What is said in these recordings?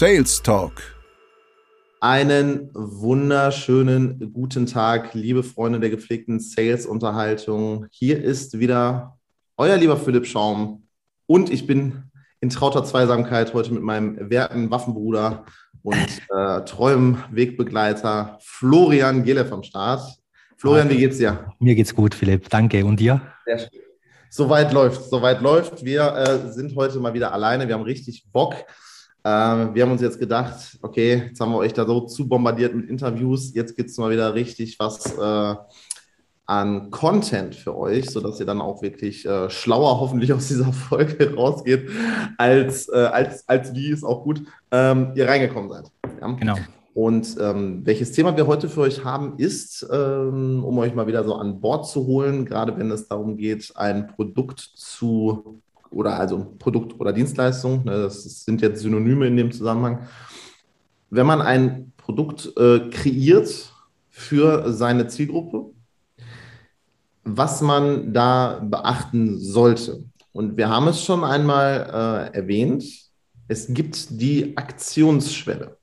Sales Talk. Einen wunderschönen guten Tag, liebe Freunde der gepflegten Sales-Unterhaltung. Hier ist wieder euer lieber Philipp Schaum und ich bin in trauter Zweisamkeit heute mit meinem werten Waffenbruder und äh, treuem Wegbegleiter Florian Gelev am Start. Florian, wie geht's dir? Mir geht's gut, Philipp. Danke. Und dir? Sehr schön. Soweit läuft, soweit läuft. Wir äh, sind heute mal wieder alleine. Wir haben richtig Bock. Äh, wir haben uns jetzt gedacht, okay, jetzt haben wir euch da so zu bombardiert mit Interviews. Jetzt gibt es mal wieder richtig was äh, an Content für euch, sodass ihr dann auch wirklich äh, schlauer hoffentlich aus dieser Folge rausgeht, als, äh, als, als wie es auch gut ähm, ihr reingekommen seid. Ja? Genau. Und ähm, welches Thema wir heute für euch haben, ist, ähm, um euch mal wieder so an Bord zu holen, gerade wenn es darum geht, ein Produkt zu oder also Produkt oder Dienstleistung, ne, das sind jetzt Synonyme in dem Zusammenhang. Wenn man ein Produkt äh, kreiert für seine Zielgruppe, was man da beachten sollte. Und wir haben es schon einmal äh, erwähnt, es gibt die Aktionsschwelle.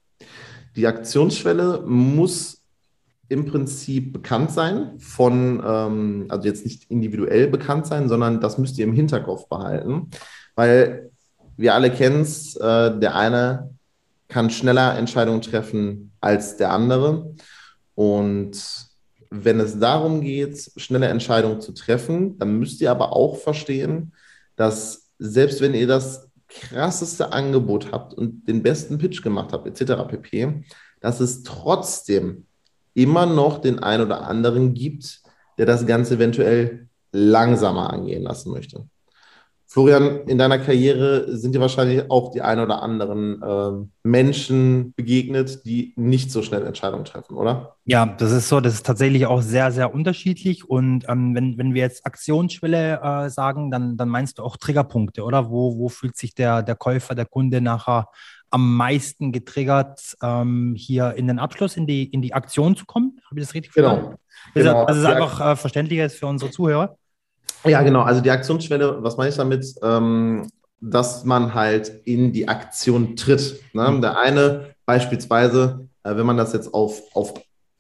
Die Aktionsschwelle muss im Prinzip bekannt sein, von, ähm, also jetzt nicht individuell bekannt sein, sondern das müsst ihr im Hinterkopf behalten, weil wir alle kennen es, äh, der eine kann schneller Entscheidungen treffen als der andere. Und wenn es darum geht, schnelle Entscheidungen zu treffen, dann müsst ihr aber auch verstehen, dass selbst wenn ihr das krasseste Angebot habt und den besten Pitch gemacht habt, etc. pp., dass es trotzdem immer noch den einen oder anderen gibt, der das Ganze eventuell langsamer angehen lassen möchte. Florian, in deiner Karriere sind dir wahrscheinlich auch die ein oder anderen äh, Menschen begegnet, die nicht so schnell Entscheidungen treffen, oder? Ja, das ist so. Das ist tatsächlich auch sehr, sehr unterschiedlich. Und ähm, wenn, wenn wir jetzt Aktionsschwelle äh, sagen, dann, dann meinst du auch Triggerpunkte, oder? Wo, wo fühlt sich der, der Käufer, der Kunde nachher am meisten getriggert, ähm, hier in den Abschluss, in die, in die Aktion zu kommen? Habe ich das richtig genau. verstanden? Genau. Also, dass es einfach äh, verständlicher ist für unsere Zuhörer? Ja, genau. Also die Aktionsschwelle, was meine ich damit? Ähm, dass man halt in die Aktion tritt. Ne? Mhm. Der eine beispielsweise, äh, wenn man das jetzt auf, auf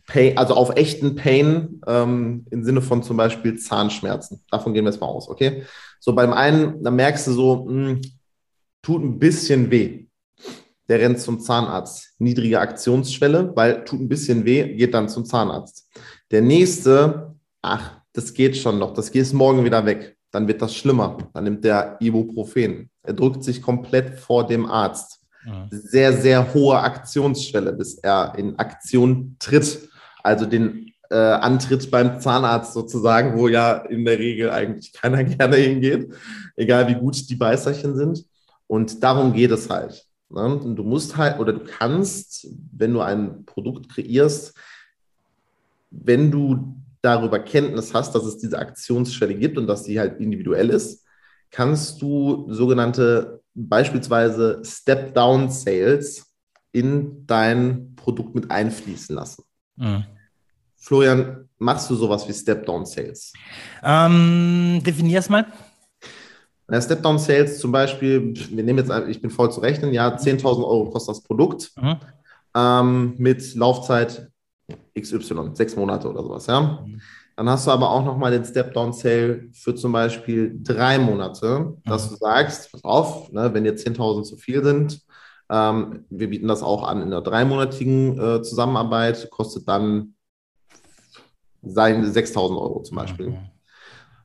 Pain, also auf echten Pain ähm, im Sinne von zum Beispiel Zahnschmerzen. Davon gehen wir jetzt mal aus, okay? So beim einen, da merkst du so, mh, hm, tut ein bisschen weh der rennt zum Zahnarzt. Niedrige Aktionsschwelle, weil tut ein bisschen weh, geht dann zum Zahnarzt. Der nächste, ach, das geht schon noch, das geht morgen wieder weg. Dann wird das schlimmer. Dann nimmt der Ibuprofen. Er drückt sich komplett vor dem Arzt. Ja. Sehr, sehr hohe Aktionsschwelle, bis er in Aktion tritt. Also den äh, Antritt beim Zahnarzt sozusagen, wo ja in der Regel eigentlich keiner gerne hingeht, egal wie gut die Beißerchen sind. Und darum geht es halt. Ne? Du musst halt oder du kannst, wenn du ein Produkt kreierst, wenn du darüber Kenntnis hast, dass es diese Aktionsschwelle gibt und dass sie halt individuell ist, kannst du sogenannte beispielsweise Step-Down-Sales in dein Produkt mit einfließen lassen. Mhm. Florian, machst du sowas wie Step-Down-Sales? Ähm, Definier es mal. Na, Step-Down Sales zum Beispiel, wir nehmen jetzt, ich bin voll zu rechnen, ja, 10.000 Euro kostet das Produkt mhm. ähm, mit Laufzeit XY, sechs Monate oder sowas, ja. Mhm. Dann hast du aber auch nochmal den Step-Down-Sale für zum Beispiel drei Monate, dass mhm. du sagst, pass auf, ne, wenn dir 10.000 zu viel sind, ähm, wir bieten das auch an in einer dreimonatigen äh, Zusammenarbeit, kostet dann 6.000 Euro zum Beispiel. Mhm.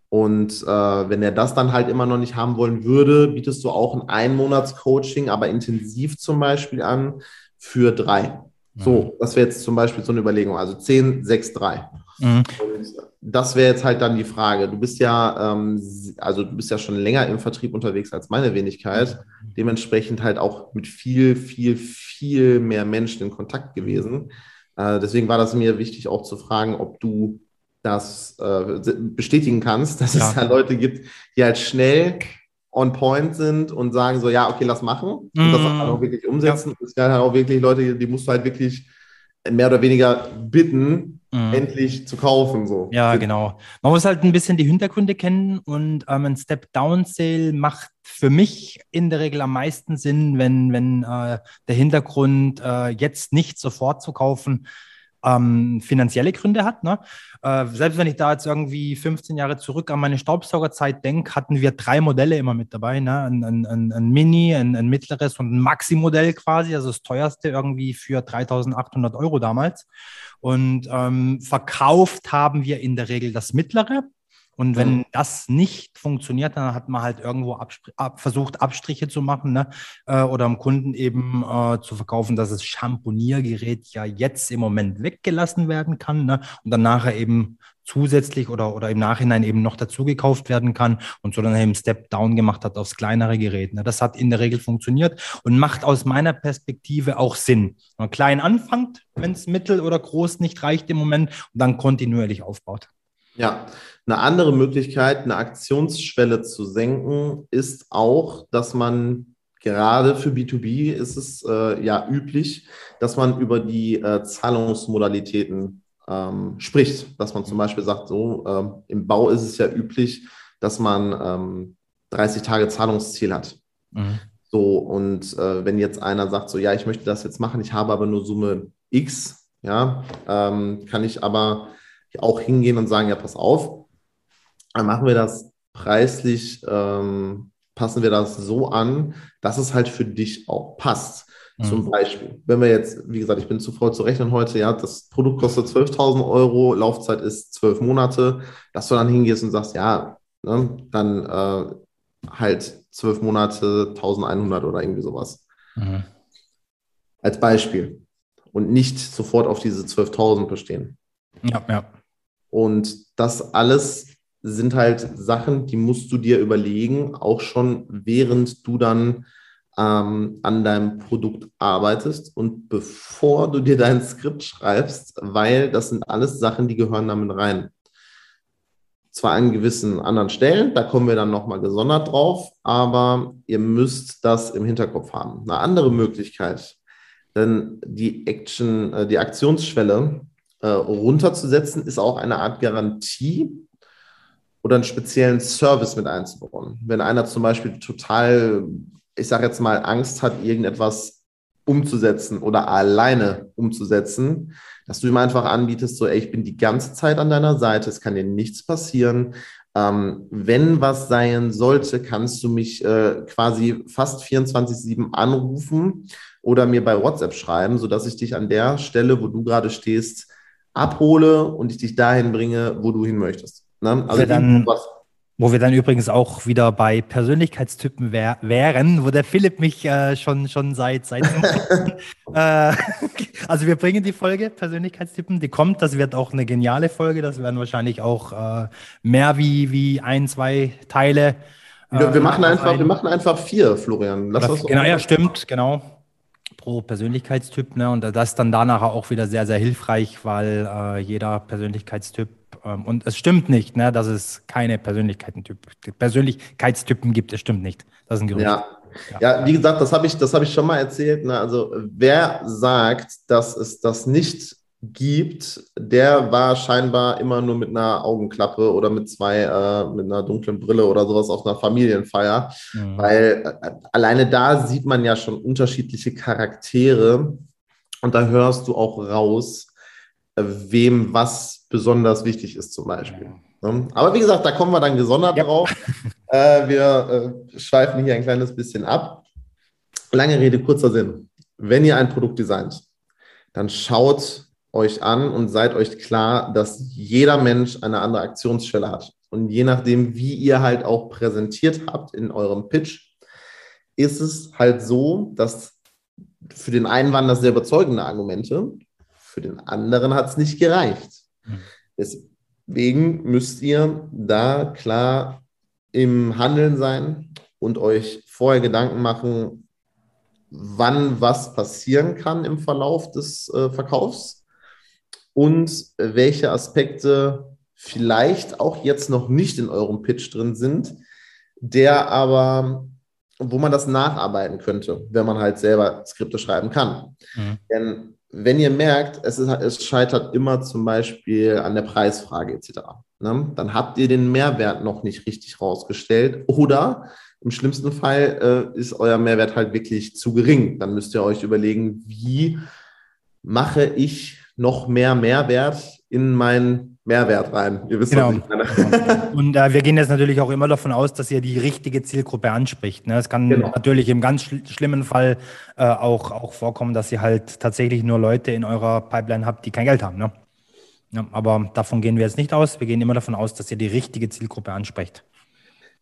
Und äh, wenn er das dann halt immer noch nicht haben wollen würde, bietest du auch ein Einmonats-Coaching, aber intensiv zum Beispiel an für drei. Mhm. So, das wäre jetzt zum Beispiel so eine Überlegung. Also 10, 6, 3. Mhm. das wäre jetzt halt dann die Frage. Du bist ja, ähm, also du bist ja schon länger im Vertrieb unterwegs als meine Wenigkeit. Dementsprechend halt auch mit viel, viel, viel mehr Menschen in Kontakt gewesen. Äh, deswegen war das mir wichtig, auch zu fragen, ob du das äh, bestätigen kannst, dass ja. es da Leute gibt, die halt schnell on point sind und sagen so, ja, okay, lass machen und mm. das halt auch wirklich umsetzen. Ja. Es gibt halt auch wirklich Leute, die musst du halt wirklich mehr oder weniger bitten, mhm. endlich zu kaufen. So. Ja, genau. Man muss halt ein bisschen die Hintergründe kennen und ähm, ein Step-Down-Sale macht für mich in der Regel am meisten Sinn, wenn, wenn äh, der Hintergrund äh, jetzt nicht sofort zu kaufen ähm, finanzielle Gründe hat. Ne? Äh, selbst wenn ich da jetzt irgendwie 15 Jahre zurück an meine Staubsaugerzeit denke, hatten wir drei Modelle immer mit dabei. Ne? Ein, ein, ein Mini, ein, ein, mittleres und ein Maxi-Modell quasi, also das teuerste irgendwie für 3800 Euro damals. Und ähm, verkauft haben wir in der Regel das mittlere. Und wenn mhm. das nicht funktioniert, dann hat man halt irgendwo ab, versucht, Abstriche zu machen ne? Äh, oder am Kunden eben äh, zu verkaufen, dass das Champoniergerät ja jetzt im Moment weggelassen werden kann ne? und dann nachher eben zusätzlich oder, oder im Nachhinein eben noch dazu gekauft werden kann und so dann eben Step Down gemacht hat aufs kleinere Gerät. Ne? Das hat in der Regel funktioniert und macht aus meiner Perspektive auch Sinn. Man klein anfängt, wenn es mittel oder groß nicht reicht im Moment und dann kontinuierlich aufbaut. Ja, eine andere Möglichkeit, eine Aktionsschwelle zu senken, ist auch, dass man gerade für B2B ist es äh, ja üblich, dass man über die äh, Zahlungsmodalitäten ähm, spricht. Dass man zum Beispiel sagt, so äh, im Bau ist es ja üblich, dass man ähm, 30 Tage Zahlungsziel hat. Mhm. So, und äh, wenn jetzt einer sagt, so ja, ich möchte das jetzt machen, ich habe aber nur Summe X, ja, ähm, kann ich aber auch hingehen und sagen, ja, pass auf, dann machen wir das preislich, ähm, passen wir das so an, dass es halt für dich auch passt. Mhm. Zum Beispiel, wenn wir jetzt, wie gesagt, ich bin zu voll zu rechnen heute, ja, das Produkt kostet 12.000 Euro, Laufzeit ist zwölf Monate, dass du dann hingehst und sagst, ja, ne, dann äh, halt zwölf Monate, 1100 oder irgendwie sowas. Mhm. Als Beispiel. Und nicht sofort auf diese 12.000 bestehen. Ja, ja. Und das alles sind halt Sachen, die musst du dir überlegen, auch schon während du dann ähm, an deinem Produkt arbeitest und bevor du dir dein Skript schreibst, weil das sind alles Sachen, die gehören damit rein. Zwar an gewissen anderen Stellen, da kommen wir dann nochmal gesondert drauf, aber ihr müsst das im Hinterkopf haben. Eine andere Möglichkeit, denn die Action, äh, die Aktionsschwelle äh, runterzusetzen, ist auch eine Art Garantie oder einen speziellen Service mit einzubauen. Wenn einer zum Beispiel total, ich sage jetzt mal, Angst hat, irgendetwas umzusetzen oder alleine umzusetzen, dass du ihm einfach anbietest, so, ey, ich bin die ganze Zeit an deiner Seite, es kann dir nichts passieren. Ähm, wenn was sein sollte, kannst du mich äh, quasi fast 24-7 anrufen oder mir bei WhatsApp schreiben, sodass ich dich an der Stelle, wo du gerade stehst, abhole und ich dich dahin bringe, wo du hin möchtest. Ne? Also dann, wo wir dann übrigens auch wieder bei Persönlichkeitstypen wär, wären, wo der Philipp mich äh, schon, schon seit, seit äh, also wir bringen die Folge Persönlichkeitstypen, die kommt, das wird auch eine geniale Folge, das werden wahrscheinlich auch äh, mehr wie, wie ein, zwei Teile. wir, wir äh, machen einfach, wir machen einfach vier, Florian. Lass das genau, ja, stimmt, genau pro Persönlichkeitstyp. Ne? Und das ist dann danach auch wieder sehr, sehr hilfreich, weil äh, jeder Persönlichkeitstyp, ähm, und es stimmt nicht, ne, dass es keine Persönlichkeitstyp, Persönlichkeitstypen gibt. Es stimmt nicht. Das ist ein Gerücht. Ja. Ja. ja wie gesagt, das habe ich, das ich schon mal erzählt. Ne? Also wer sagt, dass es das nicht gibt, der war scheinbar immer nur mit einer Augenklappe oder mit zwei, äh, mit einer dunklen Brille oder sowas auf einer Familienfeier. Mhm. Weil äh, alleine da sieht man ja schon unterschiedliche Charaktere und da hörst du auch raus, äh, wem was besonders wichtig ist, zum Beispiel. Mhm. Aber wie gesagt, da kommen wir dann gesondert ja. drauf. Äh, wir äh, schweifen hier ein kleines bisschen ab. Lange Rede, kurzer Sinn. Wenn ihr ein Produkt designt, dann schaut euch an und seid euch klar, dass jeder Mensch eine andere Aktionsstelle hat. Und je nachdem, wie ihr halt auch präsentiert habt in eurem Pitch, ist es halt so, dass für den einen waren das sehr überzeugende Argumente, für den anderen hat es nicht gereicht. Mhm. Deswegen müsst ihr da klar im Handeln sein und euch vorher Gedanken machen, wann was passieren kann im Verlauf des äh, Verkaufs und welche Aspekte vielleicht auch jetzt noch nicht in eurem Pitch drin sind, der aber, wo man das nacharbeiten könnte, wenn man halt selber Skripte schreiben kann. Mhm. Denn wenn ihr merkt, es, ist, es scheitert immer zum Beispiel an der Preisfrage etc., ne, dann habt ihr den Mehrwert noch nicht richtig rausgestellt oder im schlimmsten Fall äh, ist euer Mehrwert halt wirklich zu gering. Dann müsst ihr euch überlegen, wie mache ich noch mehr Mehrwert in meinen Mehrwert rein. Ihr wisst, genau. was ich meine. Und äh, wir gehen jetzt natürlich auch immer davon aus, dass ihr die richtige Zielgruppe anspricht. Ne? Es kann genau. natürlich im ganz schl schlimmen Fall äh, auch, auch vorkommen, dass ihr halt tatsächlich nur Leute in eurer Pipeline habt, die kein Geld haben. Ne? Ja, aber davon gehen wir jetzt nicht aus. Wir gehen immer davon aus, dass ihr die richtige Zielgruppe ansprecht.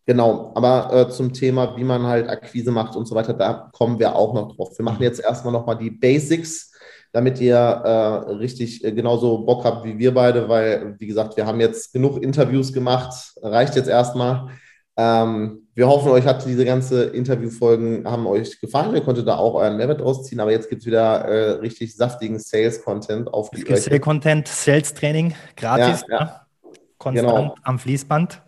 Genau, aber äh, zum Thema, wie man halt Akquise macht und so weiter, da kommen wir auch noch drauf. Wir machen jetzt erstmal nochmal die Basics, damit ihr äh, richtig äh, genauso Bock habt wie wir beide, weil, wie gesagt, wir haben jetzt genug Interviews gemacht, reicht jetzt erstmal. Ähm, wir hoffen, euch hat diese ganze Interviewfolgen haben euch gefallen. Ihr konntet da auch euren Mehrwert rausziehen, aber jetzt gibt es wieder äh, richtig saftigen Sales-Content auf die Sales-Content, Sales-Training, gratis, ja, ja. Ne? konstant genau. am Fließband.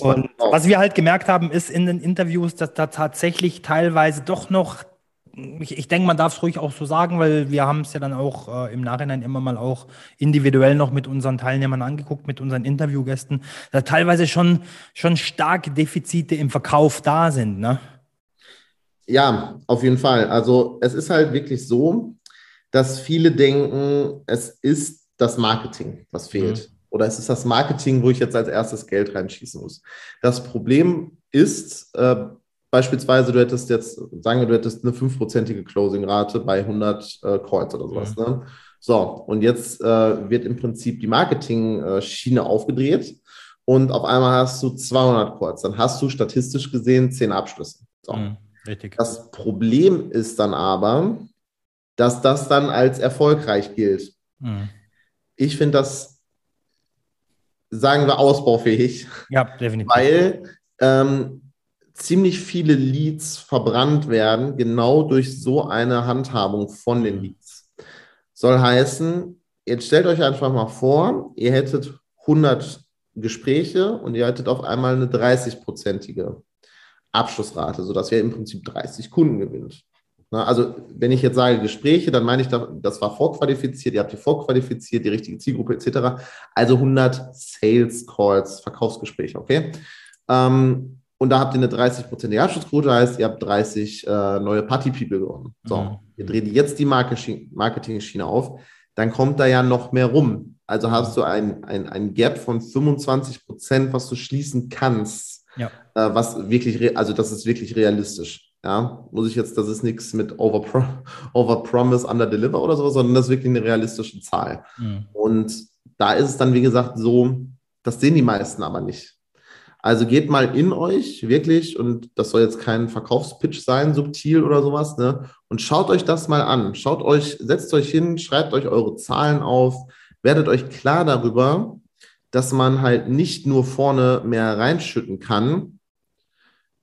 Und was wir halt gemerkt haben, ist in den Interviews, dass da tatsächlich teilweise doch noch, ich, ich denke, man darf es ruhig auch so sagen, weil wir haben es ja dann auch äh, im Nachhinein immer mal auch individuell noch mit unseren Teilnehmern angeguckt, mit unseren Interviewgästen, da teilweise schon, schon starke Defizite im Verkauf da sind. Ne? Ja, auf jeden Fall. Also es ist halt wirklich so, dass viele denken, es ist das Marketing, was fehlt. Mhm. Oder ist es das Marketing, wo ich jetzt als erstes Geld reinschießen muss? Das Problem ist, äh, beispielsweise, du hättest jetzt, sagen wir, du hättest eine fünfprozentige Closing-Rate bei 100 äh, Calls oder sowas. Mhm. Ne? So, und jetzt äh, wird im Prinzip die Marketing-Schiene aufgedreht und auf einmal hast du 200 Calls. Dann hast du statistisch gesehen 10 Abschlüsse. So. Mhm, richtig. Das Problem ist dann aber, dass das dann als erfolgreich gilt. Mhm. Ich finde das sagen wir, ausbaufähig. Ja, definitiv. Weil ähm, ziemlich viele Leads verbrannt werden, genau durch so eine Handhabung von den Leads. Soll heißen, jetzt stellt euch einfach mal vor, ihr hättet 100 Gespräche und ihr hättet auf einmal eine 30-prozentige Abschlussrate, sodass ihr im Prinzip 30 Kunden gewinnt. Also, wenn ich jetzt sage Gespräche, dann meine ich, das war vorqualifiziert, ihr habt die vorqualifiziert, die richtige Zielgruppe etc. Also 100 Sales Calls, Verkaufsgespräche, okay? Ähm, und da habt ihr eine 30-prozentige Abschlussquote, heißt, ihr habt 30 äh, neue Party-People gewonnen. So, mhm. ihr dreht jetzt die Marketing-Schiene auf, dann kommt da ja noch mehr rum. Also hast du ein, ein, ein Gap von 25 Prozent, was du schließen kannst, ja. äh, was wirklich, also das ist wirklich realistisch. Ja, muss ich jetzt, das ist nichts mit Overpro Overpromise, Underdeliver oder so, sondern das ist wirklich eine realistische Zahl. Mhm. Und da ist es dann, wie gesagt, so, das sehen die meisten aber nicht. Also geht mal in euch wirklich, und das soll jetzt kein Verkaufspitch sein, subtil oder sowas, ne? Und schaut euch das mal an. Schaut euch, setzt euch hin, schreibt euch eure Zahlen auf, werdet euch klar darüber, dass man halt nicht nur vorne mehr reinschütten kann,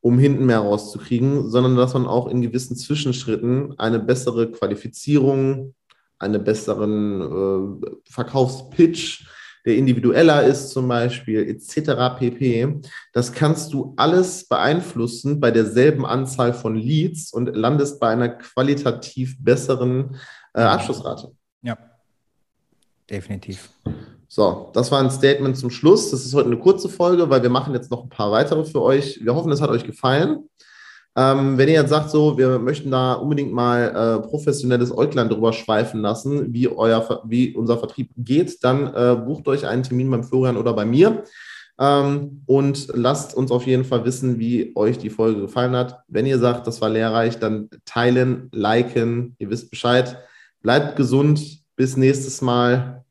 um hinten mehr rauszukriegen, sondern dass man auch in gewissen Zwischenschritten eine bessere Qualifizierung, einen besseren äh, Verkaufspitch, der individueller ist zum Beispiel, etc. pp. Das kannst du alles beeinflussen bei derselben Anzahl von Leads und landest bei einer qualitativ besseren äh, Abschlussrate. Ja, definitiv. So, das war ein Statement zum Schluss. Das ist heute eine kurze Folge, weil wir machen jetzt noch ein paar weitere für euch. Wir hoffen, es hat euch gefallen. Ähm, wenn ihr jetzt sagt, so, wir möchten da unbedingt mal äh, professionelles Äuglein drüber schweifen lassen, wie, euer, wie unser Vertrieb geht, dann äh, bucht euch einen Termin beim Florian oder bei mir ähm, und lasst uns auf jeden Fall wissen, wie euch die Folge gefallen hat. Wenn ihr sagt, das war lehrreich, dann teilen, liken, ihr wisst Bescheid. Bleibt gesund, bis nächstes Mal.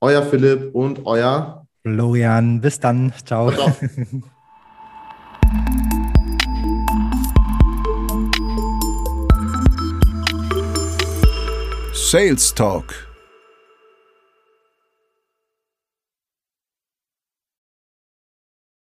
Euer Philipp und euer Florian. Bis dann. Ciao. Ciao. Sales Talk